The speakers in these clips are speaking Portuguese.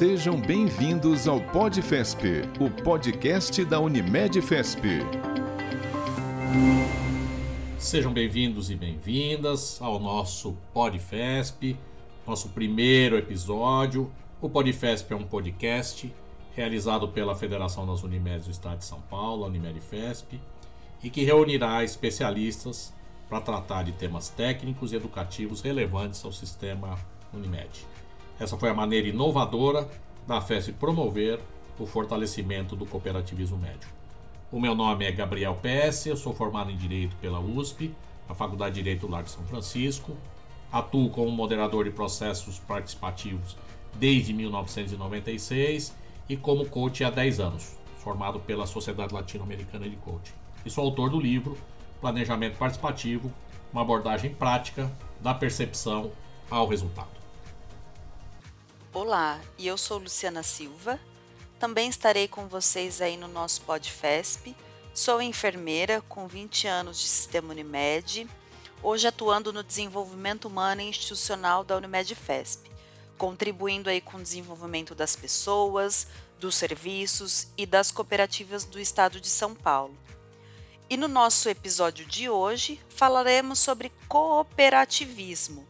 Sejam bem-vindos ao PodFesp, o podcast da Unimed Fesp. Sejam bem-vindos e bem-vindas ao nosso PodFesp, nosso primeiro episódio. O PodFesp é um podcast realizado pela Federação das Unimedes do Estado de São Paulo, a Unimed Fesp, e que reunirá especialistas para tratar de temas técnicos e educativos relevantes ao sistema Unimed. Essa foi a maneira inovadora da FESP promover o fortalecimento do cooperativismo médio. O meu nome é Gabriel PS, eu sou formado em Direito pela USP, a Faculdade de Direito Largo de São Francisco. Atuo como moderador de processos participativos desde 1996 e como coach há 10 anos, formado pela Sociedade Latino-Americana de Coaching. E sou autor do livro Planejamento Participativo, uma abordagem prática da percepção ao resultado. Olá, e eu sou Luciana Silva. Também estarei com vocês aí no nosso PodFesp. Sou enfermeira com 20 anos de sistema Unimed, hoje atuando no desenvolvimento humano e institucional da Unimed FESP, contribuindo aí com o desenvolvimento das pessoas, dos serviços e das cooperativas do estado de São Paulo. E no nosso episódio de hoje falaremos sobre cooperativismo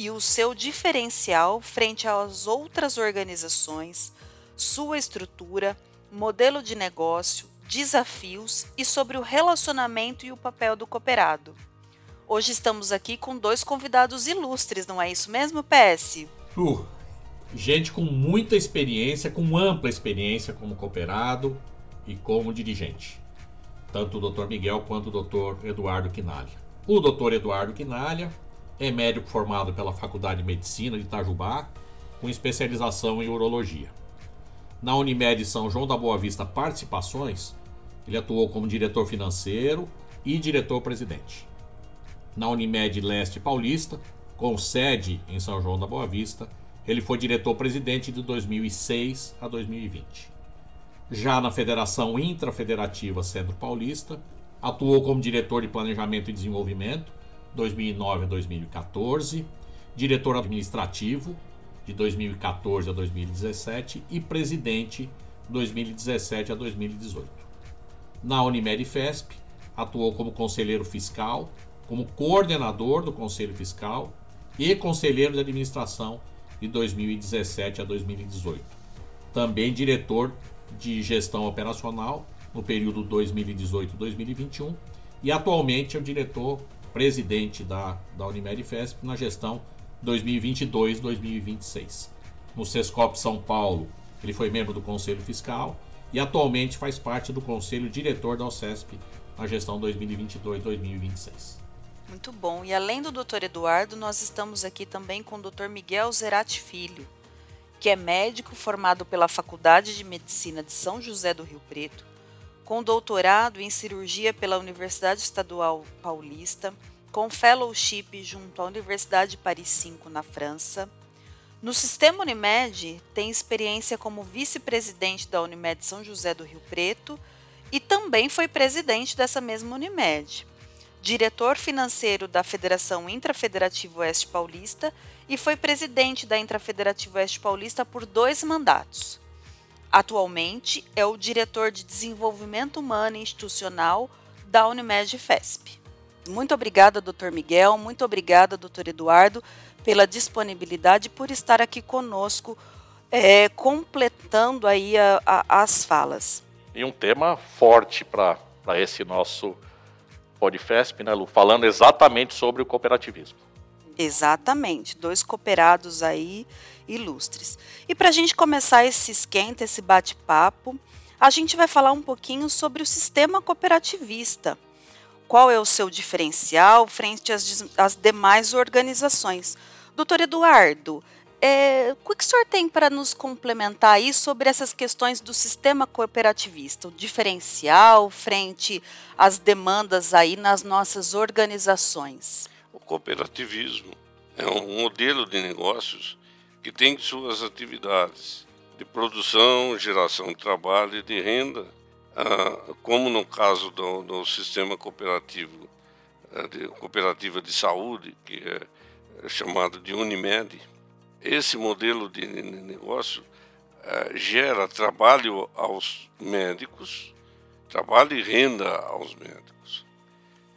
e o seu diferencial frente às outras organizações, sua estrutura, modelo de negócio, desafios e sobre o relacionamento e o papel do cooperado. Hoje estamos aqui com dois convidados ilustres, não é isso mesmo, PS? Uh, gente com muita experiência, com ampla experiência como cooperado e como dirigente. Tanto o Dr. Miguel quanto o Dr. Eduardo Quinalha. O Dr. Eduardo Quinalha é médico formado pela Faculdade de Medicina de Itajubá, com especialização em urologia. Na Unimed São João da Boa Vista Participações, ele atuou como diretor financeiro e diretor-presidente. Na Unimed Leste Paulista, com sede em São João da Boa Vista, ele foi diretor-presidente de 2006 a 2020. Já na Federação Intrafederativa Centro Paulista, atuou como diretor de Planejamento e Desenvolvimento 2009 a 2014, diretor administrativo de 2014 a 2017 e presidente 2017 a 2018. Na Unimed FESP, atuou como conselheiro fiscal, como coordenador do Conselho Fiscal e conselheiro de administração de 2017 a 2018. Também diretor de gestão operacional no período 2018-2021 e atualmente é o diretor presidente da, da Unimed FESP na gestão 2022-2026. No Sescop São Paulo, ele foi membro do Conselho Fiscal e atualmente faz parte do Conselho Diretor da OCESP na gestão 2022-2026. Muito bom. E além do Dr. Eduardo, nós estamos aqui também com o Dr. Miguel Zerati Filho, que é médico formado pela Faculdade de Medicina de São José do Rio Preto, com doutorado em cirurgia pela Universidade Estadual Paulista, com fellowship junto à Universidade Paris 5 na França. No sistema Unimed, tem experiência como vice-presidente da Unimed São José do Rio Preto e também foi presidente dessa mesma Unimed. Diretor financeiro da Federação Intrafederativa Oeste Paulista e foi presidente da Intrafederativa Oeste Paulista por dois mandatos. Atualmente é o diretor de Desenvolvimento Humano Institucional da Unimed FESP. Muito obrigada, Dr. Miguel, muito obrigada, Dr. Eduardo, pela disponibilidade por estar aqui conosco, é, completando aí a, a, as falas. E um tema forte para esse nosso PodFesp, né, Lu? Falando exatamente sobre o cooperativismo. Exatamente, dois cooperados aí ilustres. E para a gente começar esse esquenta, esse bate-papo, a gente vai falar um pouquinho sobre o sistema cooperativista. Qual é o seu diferencial frente às, às demais organizações? Doutor Eduardo, é, o que o senhor tem para nos complementar aí sobre essas questões do sistema cooperativista, o diferencial frente às demandas aí nas nossas organizações? O cooperativismo é um modelo de negócios que tem suas atividades de produção, geração de trabalho e de renda, ah, como no caso do, do sistema cooperativo, ah, de, cooperativa de saúde, que é chamado de Unimed. Esse modelo de negócio eh, gera trabalho aos médicos, trabalho e renda aos médicos.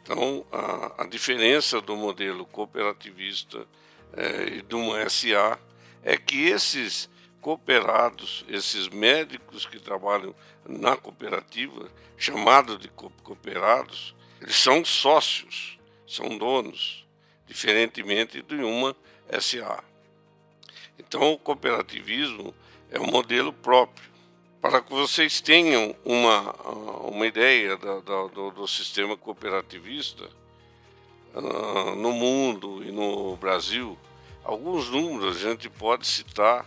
Então, a, a diferença do modelo cooperativista eh, e de uma SA é que esses cooperados, esses médicos que trabalham na cooperativa, chamados de cooperados, eles são sócios, são donos, diferentemente de uma SA. Então, o cooperativismo é um modelo próprio. Para que vocês tenham uma, uma ideia do, do, sistema cooperativista uh, no mundo e no Brasil, alguns números a gente pode citar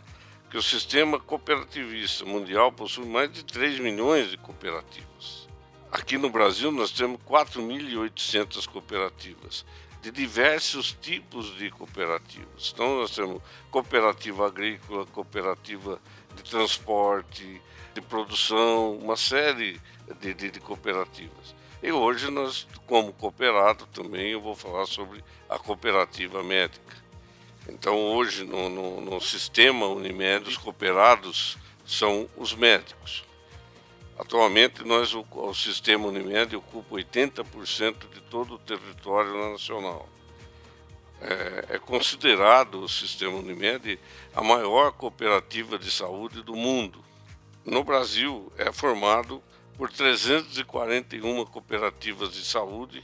que o sistema cooperativista mundial possui mais de 3 milhões de cooperativas. Aqui no Brasil nós temos 4.800 cooperativas de diversos tipos de cooperativas. Então nós temos cooperativa agrícola, cooperativa de transporte, de produção, uma série de, de, de cooperativas. E hoje nós, como cooperado, também eu vou falar sobre a cooperativa médica. Então hoje no, no, no sistema Unimed, os cooperados são os médicos. Atualmente, nós, o, o sistema Unimed ocupa 80% de todo o território nacional. É, é, considerado o sistema Unimed a maior cooperativa de saúde do mundo. No Brasil, é formado por 341 cooperativas de saúde,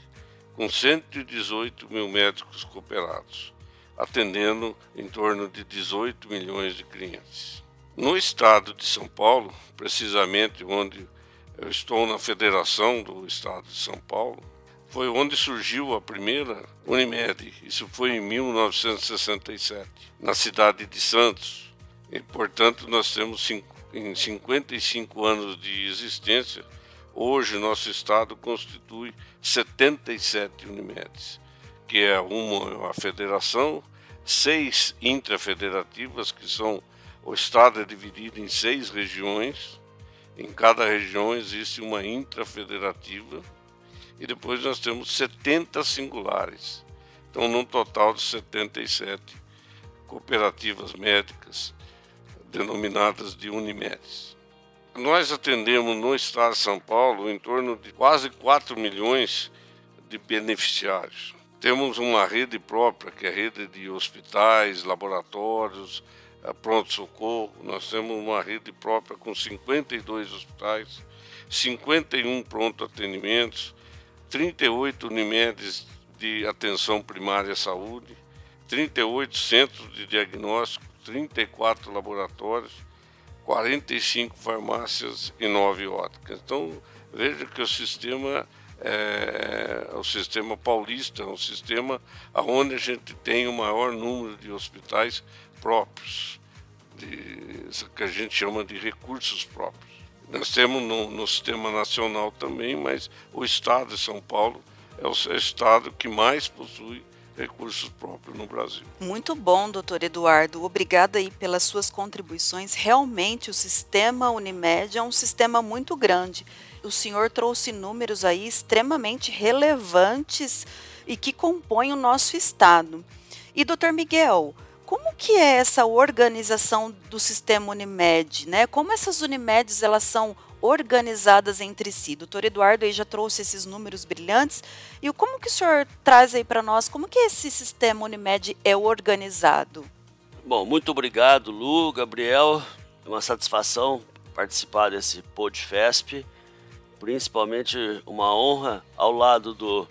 com 118 mil médicos cooperados, atendendo em torno de 18 milhões de clientes. No estado de São Paulo, precisamente onde eu estou na federação do estado de São Paulo, foi onde surgiu a primeira Unimed. Isso foi em 1967, na cidade de Santos. E, portanto, nós temos em 55 anos de existência, hoje nosso estado constitui 77 Unimedes, que é uma a federação, seis intrafederativas, que são o estado é dividido em seis regiões. Em cada região existe uma intrafederativa e depois nós temos 70 singulares. Então, num total de 77 cooperativas médicas denominadas de Unimedes. Nós atendemos no estado de São Paulo em torno de quase 4 milhões de beneficiários. Temos uma rede própria, que é a rede de hospitais, laboratórios, pronto-socorro. Nós temos uma rede própria com 52 hospitais, 51 pronto-atendimentos, 38 Unimedes de atenção primária à saúde, 38 centros de diagnóstico, 34 laboratórios, 45 farmácias e 9 óticas. Então, veja que o sistema é, o sistema paulista, é um sistema onde a gente tem o maior número de hospitais próprios, de, que a gente chama de recursos próprios. Nós temos no, no sistema nacional também, mas o estado de São Paulo é o estado que mais possui recursos próprios no Brasil. Muito bom, doutor Eduardo. Obrigada aí pelas suas contribuições. Realmente o sistema Unimed é um sistema muito grande. O senhor trouxe números aí extremamente relevantes e que compõem o nosso estado. E doutor Miguel, como que é essa organização do sistema Unimed, né? Como essas Unimedes elas são organizadas entre si? Doutor Eduardo aí já trouxe esses números brilhantes. E como que o senhor traz aí para nós, como que esse sistema Unimed é organizado? Bom, muito obrigado, Lu, Gabriel. É uma satisfação participar desse PodFesp. Principalmente uma honra ao lado do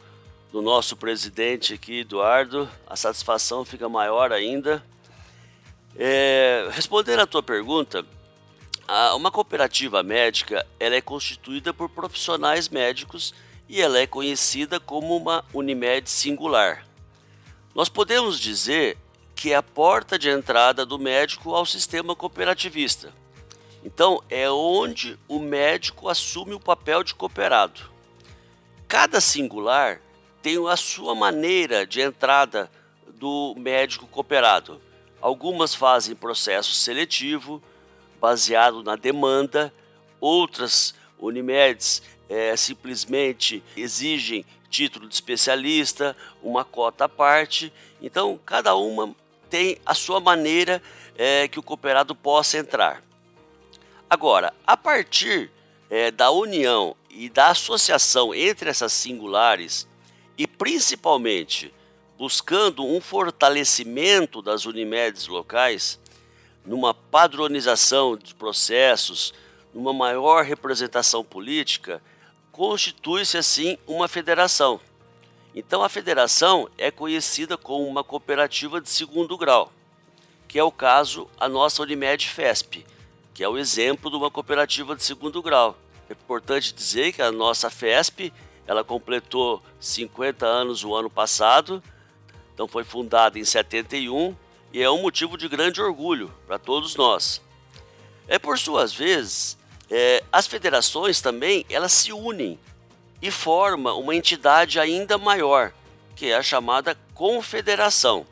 do nosso presidente aqui, Eduardo, a satisfação fica maior ainda. É, respondendo à tua pergunta, uma cooperativa médica ela é constituída por profissionais médicos e ela é conhecida como uma Unimed singular. Nós podemos dizer que é a porta de entrada do médico ao sistema cooperativista. Então, é onde o médico assume o papel de cooperado. Cada singular tem a sua maneira de entrada do médico cooperado. Algumas fazem processo seletivo, baseado na demanda, outras Unimedes é, simplesmente exigem título de especialista, uma cota à parte. Então, cada uma tem a sua maneira é, que o cooperado possa entrar. Agora, a partir é, da união e da associação entre essas singulares, e principalmente buscando um fortalecimento das Unimedes locais, numa padronização de processos, numa maior representação política, constitui-se assim uma federação. Então a federação é conhecida como uma cooperativa de segundo grau, que é o caso a nossa Unimed FESP, que é o exemplo de uma cooperativa de segundo grau. É importante dizer que a nossa FESP, ela completou 50 anos o ano passado, então foi fundada em 71 e é um motivo de grande orgulho para todos nós. É por suas vezes, é, as federações também elas se unem e formam uma entidade ainda maior, que é a chamada confederação.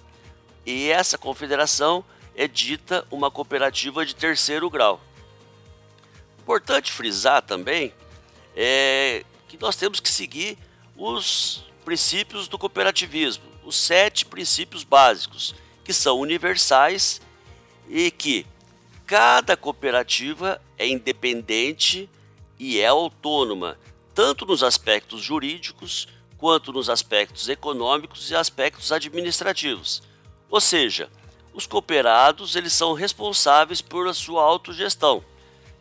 E essa confederação é dita uma cooperativa de terceiro grau. Importante frisar também é que nós temos que seguir os princípios do cooperativismo, os sete princípios básicos, que são universais e que cada cooperativa é independente e é autônoma, tanto nos aspectos jurídicos quanto nos aspectos econômicos e aspectos administrativos. Ou seja, os cooperados eles são responsáveis por sua autogestão,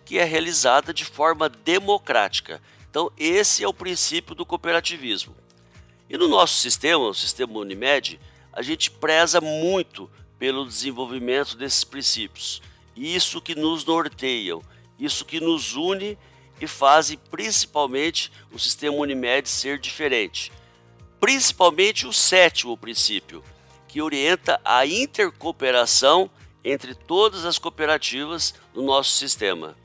que é realizada de forma democrática. Então, esse é o princípio do cooperativismo. E no nosso sistema, o sistema Unimed, a gente preza muito pelo desenvolvimento desses princípios. Isso que nos norteiam, isso que nos une e fazem principalmente o sistema Unimed ser diferente. Principalmente o sétimo princípio, que orienta a intercooperação entre todas as cooperativas do nosso sistema.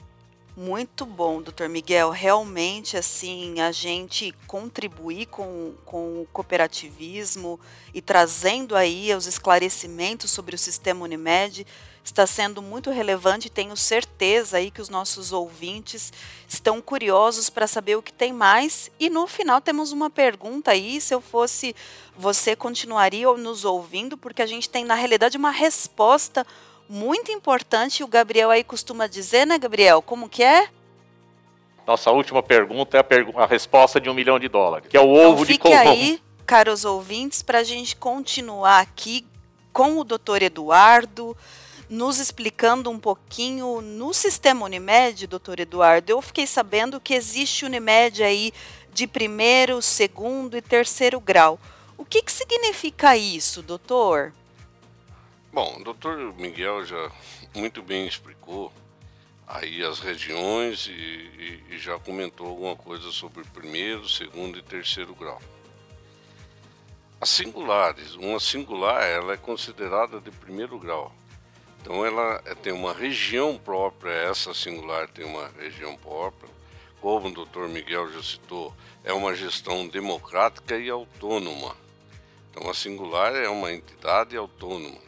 Muito bom, doutor Miguel. Realmente, assim, a gente contribuir com, com o cooperativismo e trazendo aí os esclarecimentos sobre o sistema Unimed está sendo muito relevante. Tenho certeza aí que os nossos ouvintes estão curiosos para saber o que tem mais. E no final temos uma pergunta aí. Se eu fosse você, continuaria nos ouvindo, porque a gente tem, na realidade, uma resposta muito importante. O Gabriel aí costuma dizer, né, Gabriel? Como que é? Nossa última pergunta é a, pergu a resposta de um milhão de dólares, que é o então, ovo de Colombo. aí, caros ouvintes, para a gente continuar aqui com o doutor Eduardo, nos explicando um pouquinho no sistema Unimed, doutor Eduardo. Eu fiquei sabendo que existe Unimed aí de primeiro, segundo e terceiro grau. O que, que significa isso, doutor? Bom, o doutor Miguel já muito bem explicou aí as regiões e, e, e, já comentou alguma coisa sobre primeiro, segundo e terceiro grau. As singulares, uma singular ela é considerada de primeiro grau. Então ela é, tem uma região própria, essa singular tem uma região própria, como o doutor Miguel já citou, é uma gestão democrática e autônoma. Então a singular é uma entidade autônoma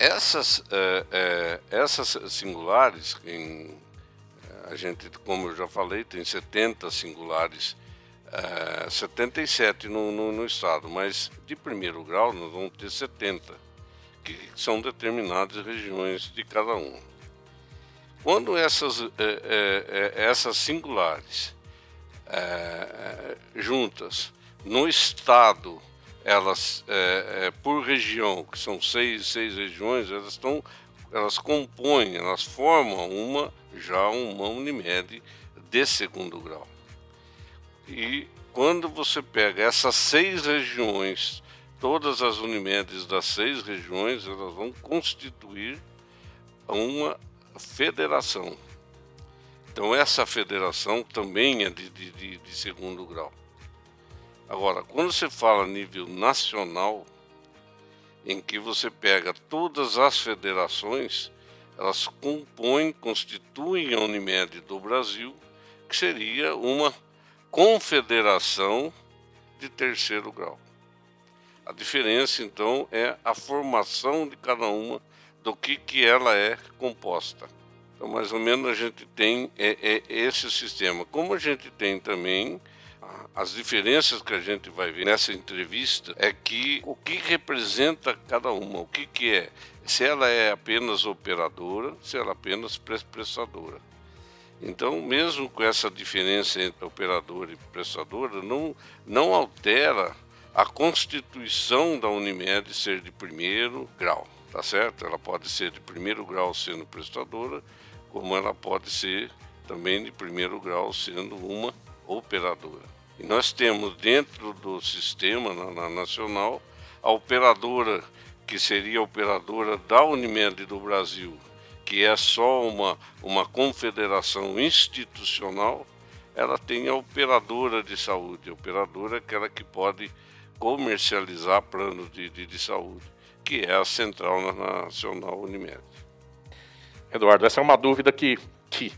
essas, é, é, essas singulares, em, a gente, como eu já falei, tem 70 singulares, é, 77 no, no, no, estado, mas de primeiro grau nós vamos ter 70, que são determinadas regiões de cada um. Quando essas, é, é, é, essas singulares juntas no estado elas é, é, por região, que são seis, seis regiões, elas estão, elas compõem, elas formam uma já uma Unimed de segundo grau. E quando você pega essas seis regiões, todas as Unimedes das seis regiões, elas vão constituir uma federação. Então essa federação também é de, de, de segundo grau. Agora, quando você fala nível nacional, em que você pega todas as federações, elas compõem, constituem a Unimed do Brasil, que seria uma confederação de terceiro grau. A diferença, então, é a formação de cada uma, do que, que ela é composta. Então, mais ou menos, a gente tem é, é esse sistema. Como a gente tem também as diferenças que a gente vai ver nessa entrevista é que o que representa cada uma, o que, que é se ela é apenas operadora, se ela é apenas prestadora. Então, mesmo com essa diferença entre operadora e prestadora, não, não altera a constituição da Unimed ser de primeiro grau, tá certo? Ela pode ser de primeiro grau sendo prestadora, como ela pode ser também de primeiro grau sendo uma operadora. E nós temos dentro do sistema na, na nacional a operadora que seria a operadora da Unimed do Brasil, que é só uma, uma confederação institucional, ela tem a operadora de saúde. A operadora aquela que pode comercializar planos de, de, de saúde, que é a Central Nacional Unimed. Eduardo, essa é uma dúvida que, que,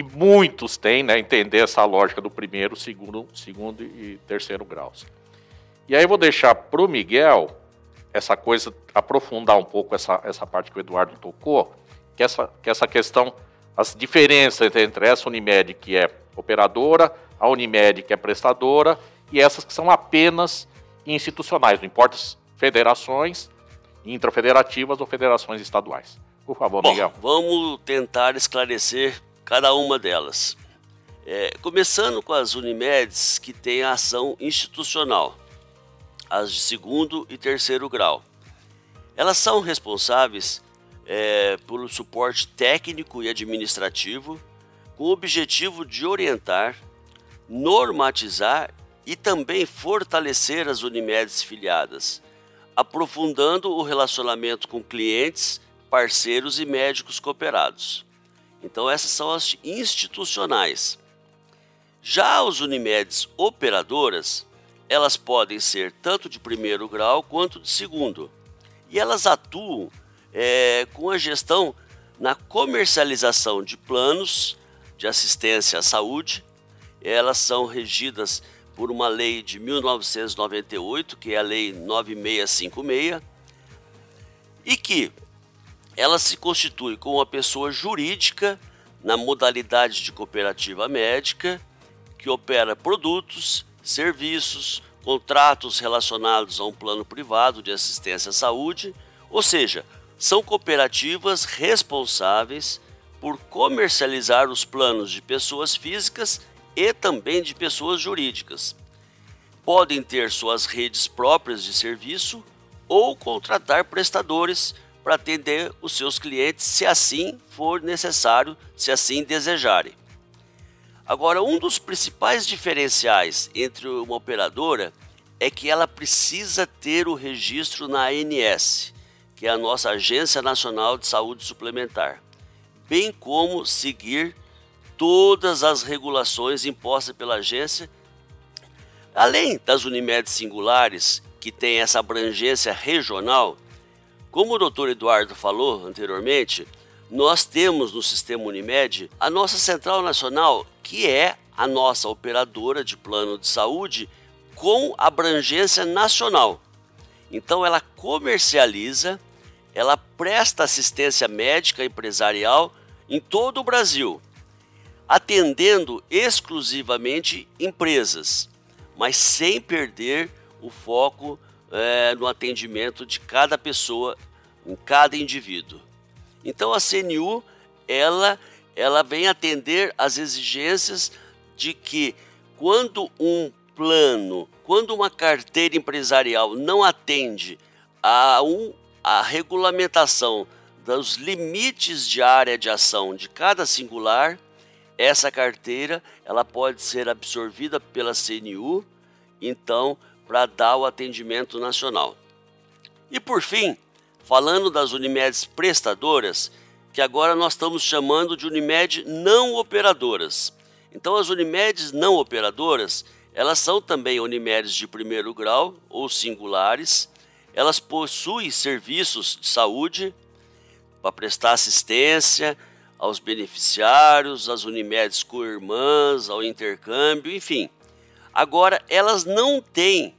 que muitos têm, né? Entender essa lógica do primeiro, segundo, segundo e terceiro graus. E aí eu vou deixar para o Miguel essa coisa, aprofundar um pouco essa, essa parte que o Eduardo tocou, que essa, que essa questão, as diferenças entre essa Unimed que é operadora, a Unimed que é prestadora, e essas que são apenas institucionais, não importa federações, intrafederativas ou federações estaduais. Por favor, Bom, Miguel. Vamos tentar esclarecer cada uma delas. É, começando com as Unimedes que têm a ação institucional as de segundo e terceiro grau. Elas são responsáveis é, pelo suporte técnico e administrativo, com o objetivo de orientar, normatizar e também fortalecer as Unimedes filiadas, aprofundando o relacionamento com clientes, parceiros e médicos cooperados. Então, essas são as institucionais. Já as Unimedes operadoras elas podem ser tanto de primeiro grau quanto de segundo. E elas atuam é, com a gestão na comercialização de planos de assistência à saúde. Elas são regidas por uma lei de 1998, que é a Lei 9656, e que ela se constitui como uma pessoa jurídica na modalidade de cooperativa médica que opera produtos, serviços, contratos relacionados a um plano privado de assistência à saúde, ou seja, são cooperativas responsáveis por comercializar os planos de pessoas físicas e também de pessoas jurídicas. Podem ter suas redes próprias de serviço ou contratar prestadores para atender os seus clientes, se assim for necessário, se assim desejarem. Agora, um dos principais diferenciais entre uma operadora é que ela precisa ter o registro na ANS, que é a nossa Agência Nacional de Saúde Suplementar, bem como seguir todas as regulações impostas pela agência, além das Unimed singulares, que tem essa abrangência regional. Como o doutor Eduardo falou anteriormente, nós temos no sistema Unimed a nossa Central Nacional, que é a nossa operadora de plano de saúde com abrangência nacional. Então ela comercializa, ela presta assistência médica empresarial em todo o Brasil, atendendo exclusivamente empresas, mas sem perder o foco é, no atendimento de cada pessoa, em cada indivíduo. Então a CNU ela ela vem atender às exigências de que quando um plano, quando uma carteira empresarial não atende a, um, a regulamentação dos limites de área de ação de cada singular, essa carteira ela pode ser absorvida pela CNU, então para dar o atendimento nacional. E por fim, falando das Unimedes prestadoras, que agora nós estamos chamando de Unimed não operadoras. Então as Unimedes não operadoras, elas são também Unimedes de primeiro grau ou singulares. Elas possuem serviços de saúde para prestar assistência aos beneficiários, às Unimedes co-irmãs, ao intercâmbio, enfim. Agora, elas não têm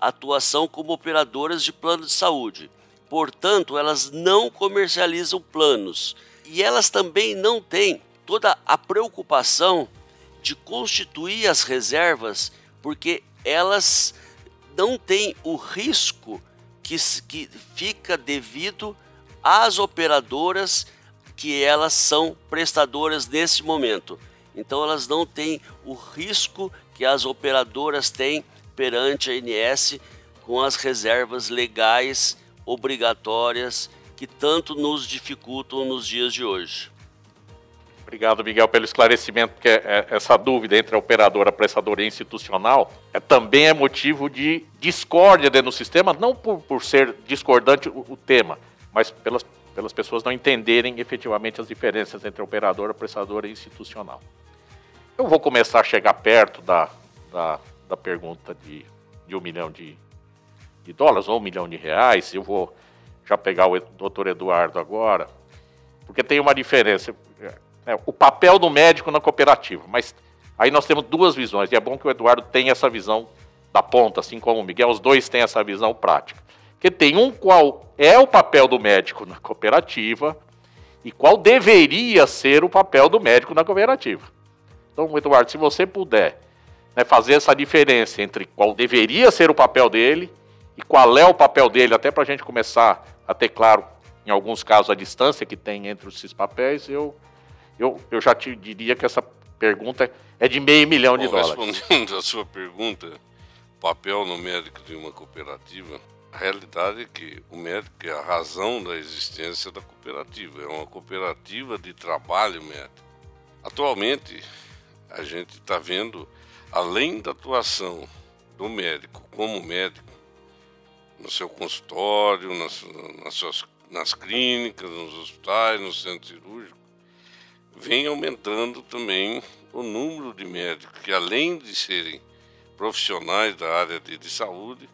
atuação como operadoras de plano de saúde. Portanto, elas não comercializam planos e elas também não têm toda a preocupação de constituir as reservas, porque elas não têm o risco que, que fica devido às operadoras que elas são prestadoras nesse momento. Então elas não têm o risco que as operadoras têm perante a ANS com as reservas legais obrigatórias que tanto nos dificultam nos dias de hoje. Obrigado, Miguel, pelo esclarecimento, porque é, essa dúvida entre a operadora, a prestadora e institucional é, também é motivo de discórdia dentro do sistema, não por, por ser discordante o, o, tema, mas pelas, pelas pessoas não entenderem efetivamente as diferenças entre a operadora, a prestadora e institucional. Eu vou começar a chegar perto da, da, da pergunta de, de um milhão de, de dólares ou um milhão de reais. Eu vou já pegar o doutor Eduardo agora, porque tem uma diferença. É, o papel do médico na cooperativa, mas aí nós temos duas visões, e é bom que o Eduardo tenha essa visão da ponta, assim como o Miguel, os dois têm essa visão prática. Porque tem um qual é o papel do médico na cooperativa e qual deveria ser o papel do médico na cooperativa. Então, Eduardo, se você puder né, fazer essa diferença entre qual deveria ser o papel dele e qual é o papel dele, até para a gente começar a ter claro, em alguns casos, a distância que tem entre esses papéis, eu, eu, eu já te diria que essa pergunta é de meio milhão de Bom, dólares. Respondendo a sua pergunta, papel no médico de uma cooperativa, a realidade é que o médico é a razão da existência da cooperativa, é uma cooperativa de trabalho médico. Atualmente, a gente está vendo, além da atuação do médico como médico, no seu consultório, nas, nas, suas, nas clínicas, nos hospitais, no centro cirúrgico, vem aumentando também o número de médicos que, além de serem profissionais da área de, de saúde,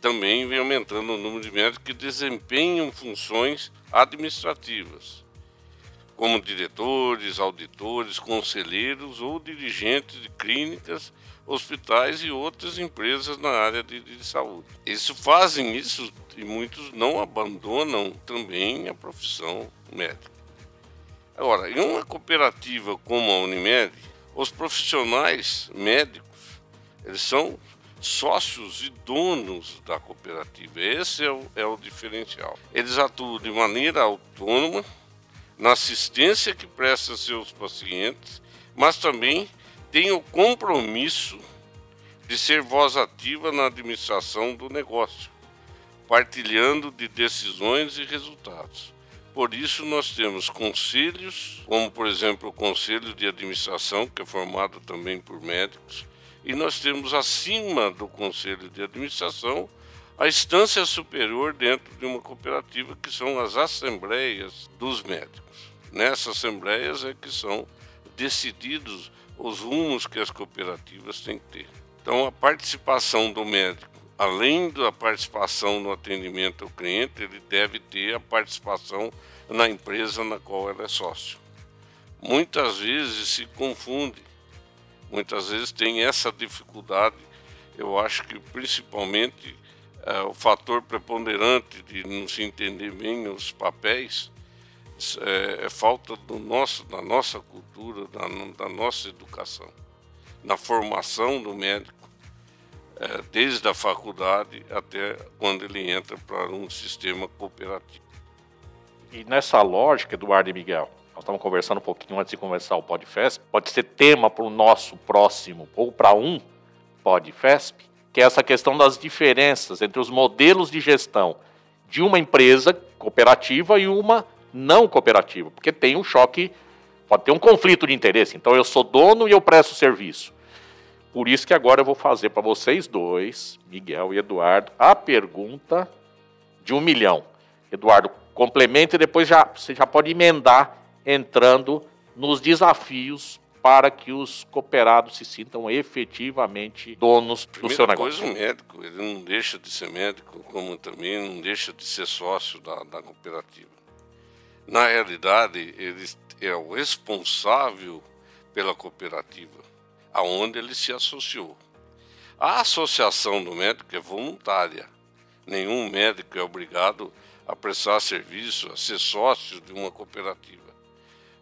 também vem aumentando o número de médicos que desempenham funções administrativas, como diretores, auditores, conselheiros ou dirigentes de clínicas hospitais e outras empresas na área de, de saúde. Eles fazem isso e muitos não abandonam também a profissão médica. Agora, em uma cooperativa como a Unimed, os profissionais médicos, eles são sócios e donos da cooperativa. Esse é o, é o diferencial. Eles atuam de maneira autônoma na assistência que presta a seus pacientes, mas também tem o compromisso de ser voz ativa na administração do negócio, partilhando de decisões e resultados. Por isso, nós temos conselhos, como por exemplo o Conselho de Administração, que é formado também por médicos, e nós temos acima do Conselho de Administração a instância superior dentro de uma cooperativa, que são as assembleias dos médicos. Nessas assembleias é que são decididos os rumos que as cooperativas têm que ter. Então, a participação do médico, além da participação no atendimento ao cliente, ele deve ter a participação na empresa na qual ela é sócio. Muitas vezes se confunde, muitas vezes tem essa dificuldade. Eu acho que principalmente é, o fator preponderante de não se entender bem os papéis é, é falta do nosso, da nossa cultura, da, da nossa educação, na formação do médico, é, desde a faculdade até quando ele entra para um sistema cooperativo. E nessa lógica, Eduardo e Miguel, nós estamos conversando um pouquinho antes de começar o PodFest, pode ser tema para o nosso próximo, ou para um PodFest, que é essa questão das diferenças entre os modelos de gestão de uma empresa cooperativa e uma não cooperativa, porque tem um choque, pode ter um conflito de interesse. Então eu sou dono e eu presto serviço. Por isso que agora eu vou fazer para vocês dois, Miguel e Eduardo, a pergunta de um milhão. Eduardo, complementa e depois já, você já pode emendar entrando nos desafios para que os cooperados se sintam efetivamente donos Primeira do seu negócio. Coisa, o médico, ele não deixa de ser médico, como também não deixa de ser sócio da, da cooperativa. Na realidade, ele é o responsável pela cooperativa, aonde ele se associou. A associação do médico é voluntária. Nenhum médico é obrigado a prestar serviço, a ser sócio de uma cooperativa.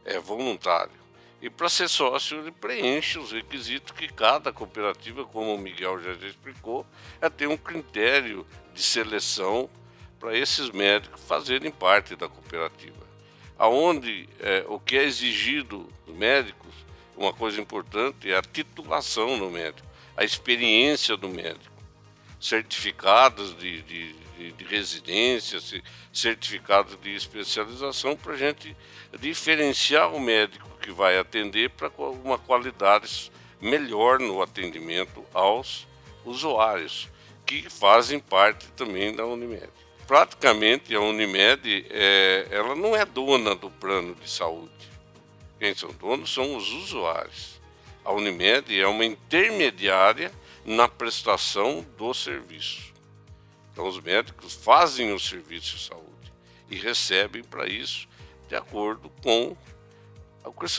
É voluntário. E para ser sócio, ele preenche os requisitos que cada cooperativa, como o Miguel já explicou, é ter um critério de seleção para esses médicos fazerem parte da cooperativa. Aonde é, o que é exigido dos médicos, uma coisa importante é a titulação do médico, a experiência do médico, certificados de, de, de, de residência, certificados de especialização para a gente diferenciar o médico que vai atender para uma qualidade melhor no atendimento aos usuários que fazem parte também da Unimed. Praticamente a Unimed é, ela não é dona do plano de saúde. Quem são donos são os usuários. A Unimed é uma intermediária na prestação do serviço. Então os médicos fazem o serviço de saúde e recebem para isso de acordo com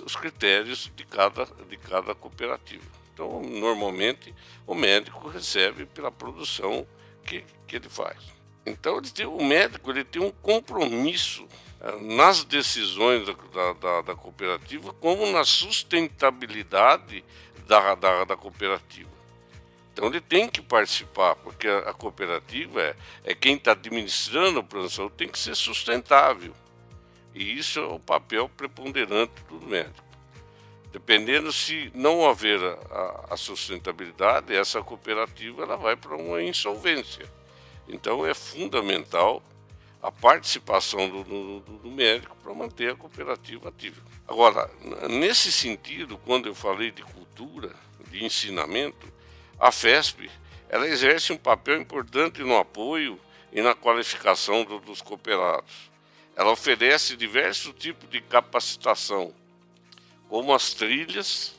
os critérios de cada, de cada cooperativa. Então, normalmente, o médico recebe pela produção que, que ele faz. Então, ele tem, o médico ele tem um compromisso eh, nas decisões da, da, da, cooperativa, como na sustentabilidade da, da, da, cooperativa. Então, ele tem que participar, porque a, a cooperativa é, é quem está administrando o plano de saúde, tem que ser sustentável. E isso é o papel preponderante do médico. Dependendo se não haver a, a sustentabilidade, essa cooperativa ela vai para uma insolvência. Então é fundamental a participação do, do, do médico para manter a cooperativa ativa. Agora, nesse sentido, quando eu falei de cultura, de ensinamento, a FESP ela exerce um papel importante no apoio e na qualificação do, dos cooperados. Ela oferece diversos tipos de capacitação, como as trilhas,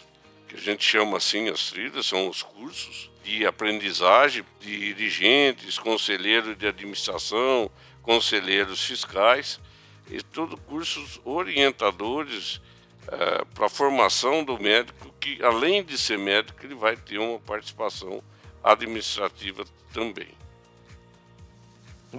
que a gente chama assim as trilhas, são os cursos de aprendizagem de dirigentes, conselheiros de administração, conselheiros fiscais, e tudo cursos orientadores é, para a formação do médico, que além de ser médico, ele vai ter uma participação administrativa também.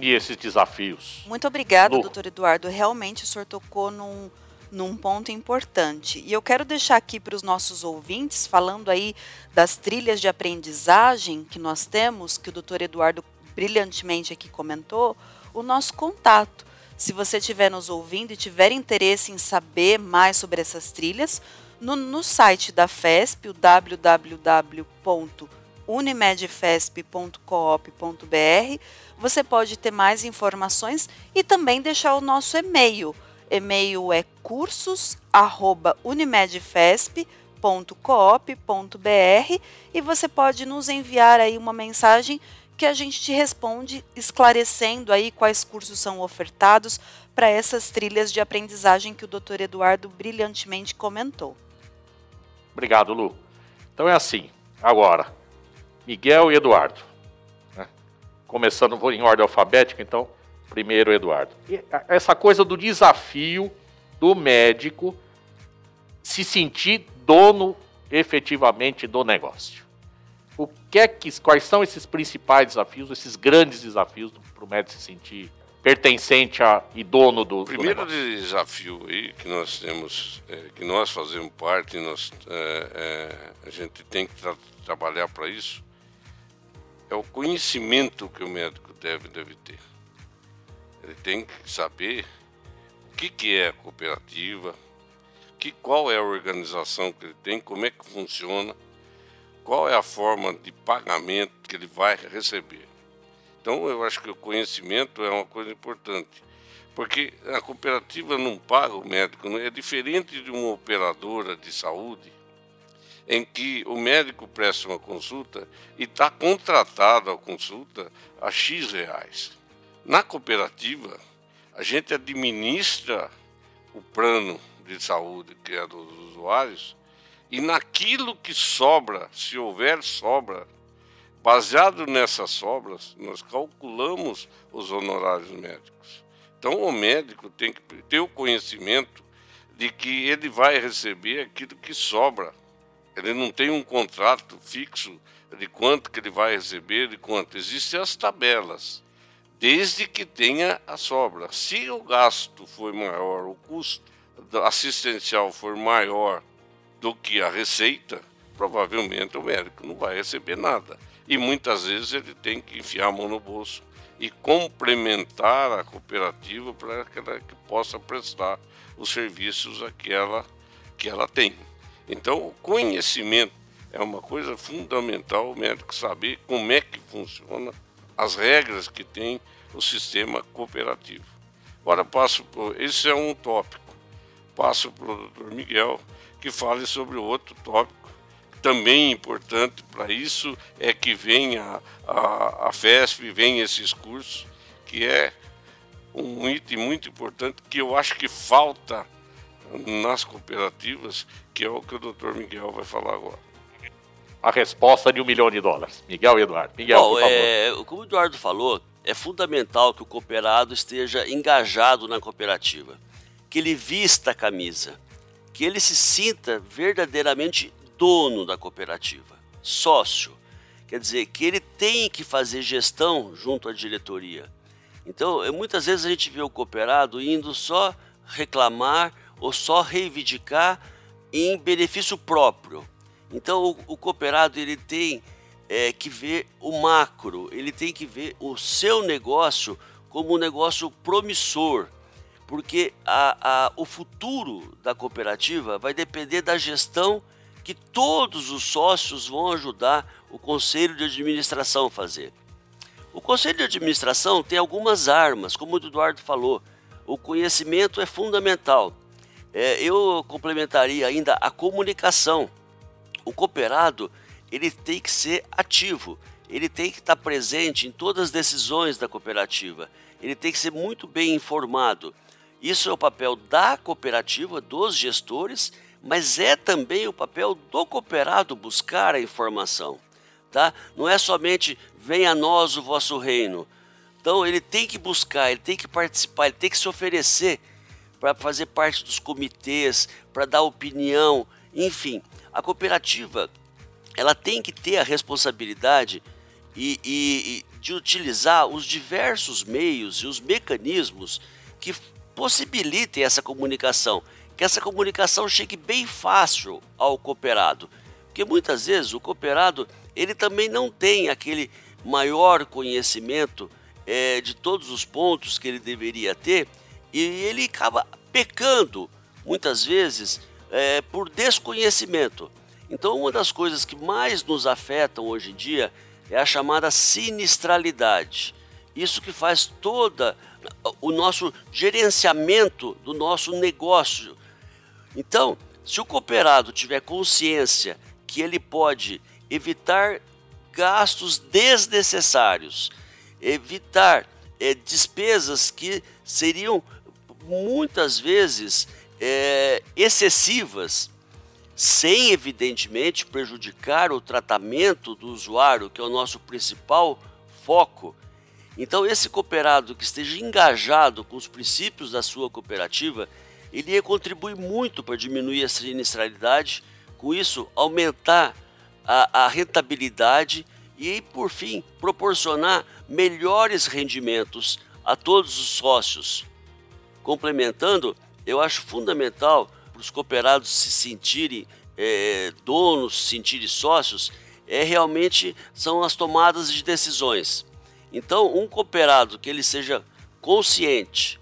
E esses desafios? Muito obrigada, doutor Eduardo. Realmente o senhor tocou num num ponto importante. E eu quero deixar aqui para os nossos ouvintes, falando aí das trilhas de aprendizagem que nós temos, que o doutor Eduardo brilhantemente aqui comentou, o nosso contato. Se você estiver nos ouvindo e tiver interesse em saber mais sobre essas trilhas, no, no site da FESP, o www.unimedfesp.coop.br, você pode ter mais informações e também deixar o nosso e-mail e-mail é cursos@unimedfesp.coop.br e você pode nos enviar aí uma mensagem que a gente te responde esclarecendo aí quais cursos são ofertados para essas trilhas de aprendizagem que o Dr. Eduardo brilhantemente comentou. Obrigado, Lu. Então é assim, agora, Miguel e Eduardo. Né? Começando, em ordem alfabética, então, Primeiro, Eduardo. Essa coisa do desafio do médico se sentir dono efetivamente do negócio. O que é que, quais são esses principais desafios, esses grandes desafios para o médico se sentir pertencente a, e dono do, o primeiro do desafio aí que nós temos, é, que nós fazemos parte, nós, é, é, a gente tem que tra trabalhar para isso, é o conhecimento que o médico deve, deve ter. Ele tem que saber que, que é a cooperativa, que, qual é a organização que ele tem, como é que funciona, qual é a forma de pagamento que ele vai receber. Então, eu acho que o conhecimento é uma coisa importante, porque a cooperativa não paga o médico, não é diferente de uma operadora de saúde, em que o médico presta uma consulta e está contratado a consulta a X reais. Na cooperativa, a gente administra o plano de saúde que é dos usuários e naquilo que sobra, se houver sobra, baseado nessas sobras, nós calculamos os honorários médicos. Então o médico tem que ter o conhecimento de que ele vai receber aquilo que sobra. Ele não tem um contrato fixo de quanto que ele vai receber, de quanto. Existem as tabelas desde que tenha a sobra. Se o gasto for maior, o custo assistencial for maior do que a receita, provavelmente o médico não vai receber nada. E muitas vezes ele tem que enfiar a mão no bolso e complementar a cooperativa para que ela que possa prestar os serviços a que ela, que ela tem. Então, o conhecimento é uma coisa fundamental o médico saber como é que funciona as regras que tem o sistema cooperativo. Agora passo por, esse é um tópico. Passo para o doutor Miguel que fale sobre outro tópico também importante para isso é que vem a, a, a FESP, vem esses cursos, que é um item muito importante que eu acho que falta nas cooperativas, que é o que o doutor Miguel vai falar agora. A resposta de um milhão de dólares. Miguel e Eduardo. Miguel, Bom, é, como o Eduardo falou, é fundamental que o cooperado esteja engajado na cooperativa, que ele vista a camisa, que ele se sinta verdadeiramente dono da cooperativa, sócio. Quer dizer, que ele tem que fazer gestão junto à diretoria. Então, é, muitas vezes a gente vê o cooperado indo só reclamar ou só reivindicar em benefício próprio. Então, o, o cooperado ele tem é, que ver o macro, ele tem que ver o seu negócio como um negócio promissor, porque a, a, o futuro da cooperativa vai depender da gestão que todos os sócios vão ajudar o conselho de administração a fazer. O conselho de administração tem algumas armas, como o Eduardo falou. O conhecimento é fundamental. É, eu complementaria ainda a comunicação. O cooperado ele tem que ser ativo, ele tem que estar presente em todas as decisões da cooperativa, ele tem que ser muito bem informado. Isso é o papel da cooperativa, dos gestores mas é também o papel do cooperado buscar a informação. Tá? Não é somente venha a nós o vosso reino. Então ele tem que buscar, ele tem que participar, ele tem que se oferecer para fazer parte dos comitês, para dar opinião, enfim. A cooperativa ela tem que ter a responsabilidade e, e, e de utilizar os diversos meios e os mecanismos que possibilitem essa comunicação que essa comunicação chegue bem fácil ao cooperado. Porque muitas vezes o cooperado ele também não tem aquele maior conhecimento é, de todos os pontos que ele deveria ter e ele acaba pecando muitas vezes é, por desconhecimento. Então, uma das coisas que mais nos afetam hoje em dia é a chamada sinistralidade. Isso que faz toda o nosso gerenciamento do nosso negócio, então, se o cooperado tiver consciência que ele pode evitar gastos desnecessários, evitar é, despesas que seriam muitas vezes é, excessivas, sem evidentemente prejudicar o tratamento do usuário, que é o nosso principal foco. Então, esse cooperado que esteja engajado com os princípios da sua cooperativa, ele ia contribuir muito para diminuir a sinistralidade, com isso aumentar a, a rentabilidade e, por fim, proporcionar melhores rendimentos a todos os sócios. Complementando, eu acho fundamental para os cooperados se sentirem é, donos, se sentirem sócios, é realmente são as tomadas de decisões. Então, um cooperado que ele seja consciente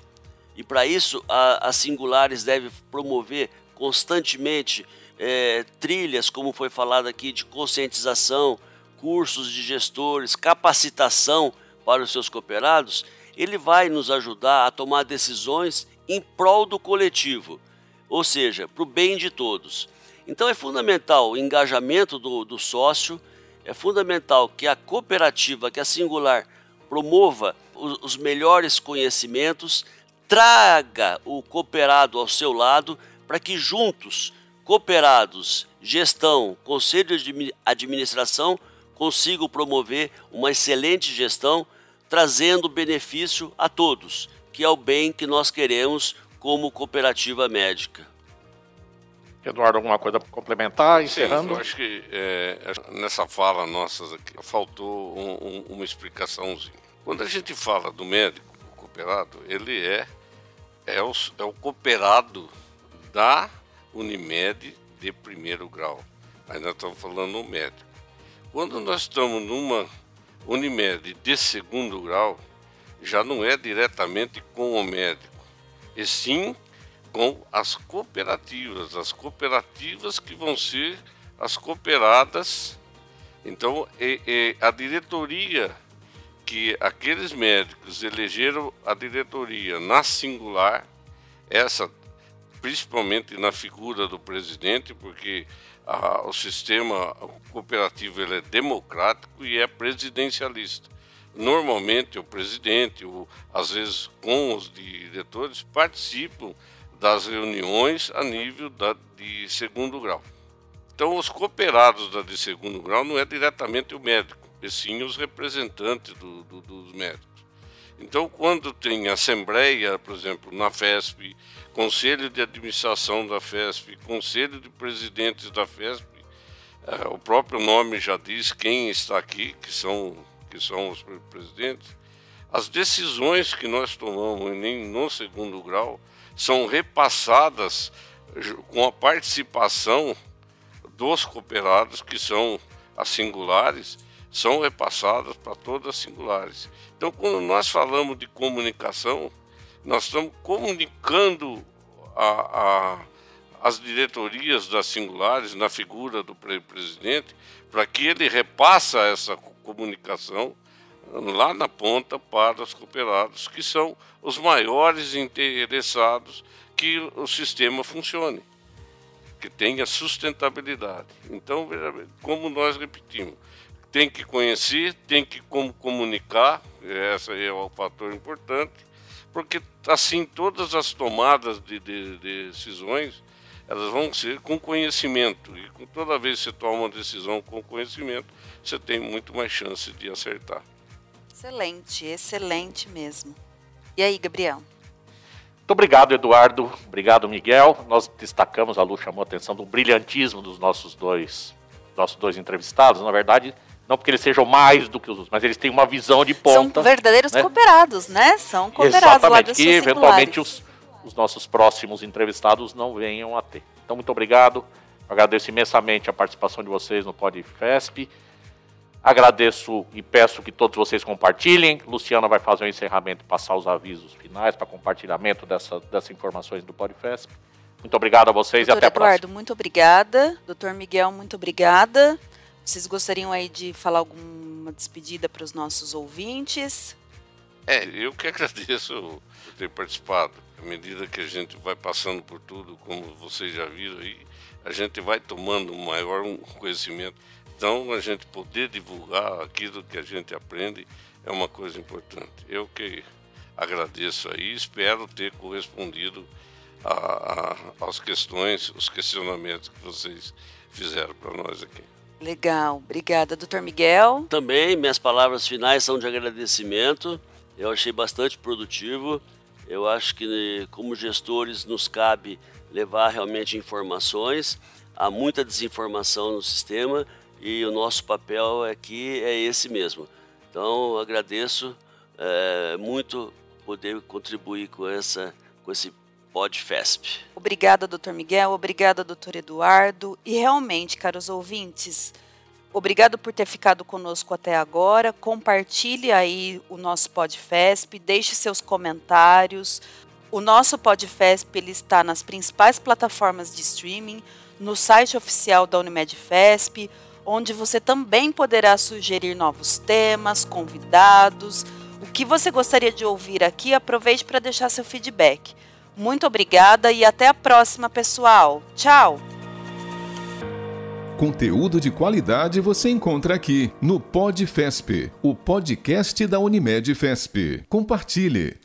e para isso, a, a Singulares deve promover constantemente é, trilhas, como foi falado aqui, de conscientização, cursos de gestores, capacitação para os seus cooperados. Ele vai nos ajudar a tomar decisões em prol do coletivo, ou seja, para o bem de todos. Então é fundamental o engajamento do, do sócio, é fundamental que a cooperativa, que a Singular, promova os, melhores conhecimentos, traga o cooperado ao seu lado para que juntos, cooperados, gestão, conselho de administração, consigam promover uma excelente gestão, trazendo benefício a todos, que é o bem que nós queremos como cooperativa médica. Eduardo, alguma coisa para complementar, encerrando? Sim, eu acho que é, nessa fala nossa aqui, faltou um, um, uma explicaçãozinha. Quando a gente fala do médico, cooperado, ele é, é, o, é o cooperado da Unimed de primeiro grau. Ainda estamos falando no médico. Quando nós estamos numa Unimed de segundo grau, já não é diretamente com o médico, e sim com as cooperativas, as cooperativas que vão ser as cooperadas. Então, e, e a diretoria que aqueles médicos elegeram a diretoria na singular, essa principalmente na figura do presidente, porque a, o sistema cooperativo ele é democrático e é presidencialista. Normalmente o presidente, ou às vezes com os diretores, participam das reuniões a nível da, de segundo grau. Então, os cooperados da de segundo grau não é diretamente o médico, e sim os representantes do, do, dos médicos. Então, quando tem assembleia, por exemplo, na FESP, conselho de administração da FESP, conselho de presidentes da FESP, eh, o próprio nome já diz quem está aqui, que são, que são os presidentes. As decisões que nós tomamos nem no segundo grau são repassadas com a participação dos cooperados, que são as singulares, são repassadas para todas as singulares. Então, quando nós falamos de comunicação, nós estamos comunicando a, a, as diretorias das singulares na figura do presidente, para que ele repassa essa comunicação lá na ponta para os cooperados, que são os maiores interessados que o sistema funcione, que tenha sustentabilidade. Então, como nós repetimos, tem que conhecer, tem que como comunicar, esse é o fator importante, porque assim todas as tomadas de, de, de decisões elas vão ser com conhecimento e toda vez que você toma uma decisão com conhecimento você tem muito mais chance de acertar. Excelente, excelente mesmo. E aí, Gabriel? Muito obrigado, Eduardo. Obrigado, Miguel. Nós destacamos, a Lu chamou a atenção do brilhantismo dos nossos dois, nossos dois entrevistados. Na verdade, não porque eles sejam mais do que os outros, mas eles têm uma visão de ponta. São verdadeiros né? cooperados, né? São cooperados Exatamente, lá que eventualmente os, os, nossos próximos entrevistados não venham a ter. Então, muito obrigado. Agradeço imensamente a participação de vocês no PodFesp. Agradeço e peço que todos vocês compartilhem. Luciana vai fazer o um encerramento e passar os avisos finais para compartilhamento dessa, dessas informações do PodFesp. Muito obrigado a vocês Doutor e até Eduardo, a próxima. muito obrigada. Doutor Miguel, muito obrigada. Vocês gostariam aí de falar alguma despedida para os nossos ouvintes? É, eu que agradeço por ter participado. À medida que a gente vai passando por tudo, como vocês já viram aí, a gente vai tomando um maior conhecimento. Então, a gente poder divulgar aquilo que a gente aprende é uma coisa importante. Eu que agradeço aí, espero ter correspondido às questões, os questionamentos que vocês fizeram para nós aqui. Legal, obrigada, doutor Miguel. Também minhas palavras finais são de agradecimento. Eu achei bastante produtivo. Eu acho que como gestores nos cabe levar realmente informações. Há muita desinformação no sistema e o nosso papel aqui é esse mesmo. Então agradeço é, muito poder contribuir com essa com esse PodFesp. Obrigada, doutor Miguel. Obrigada, doutor Eduardo. E realmente, caros ouvintes, obrigado por ter ficado conosco até agora. Compartilhe aí o nosso PodFesp, deixe seus comentários. O nosso PodFesp ele está nas principais plataformas de streaming, no site oficial da Unimed Fesp, onde você também poderá sugerir novos temas, convidados. O que você gostaria de ouvir aqui, aproveite para deixar seu feedback. Muito obrigada e até a próxima, pessoal. Tchau! Conteúdo de qualidade você encontra aqui no PodFesp, o podcast da Unimed Fesp. Compartilhe.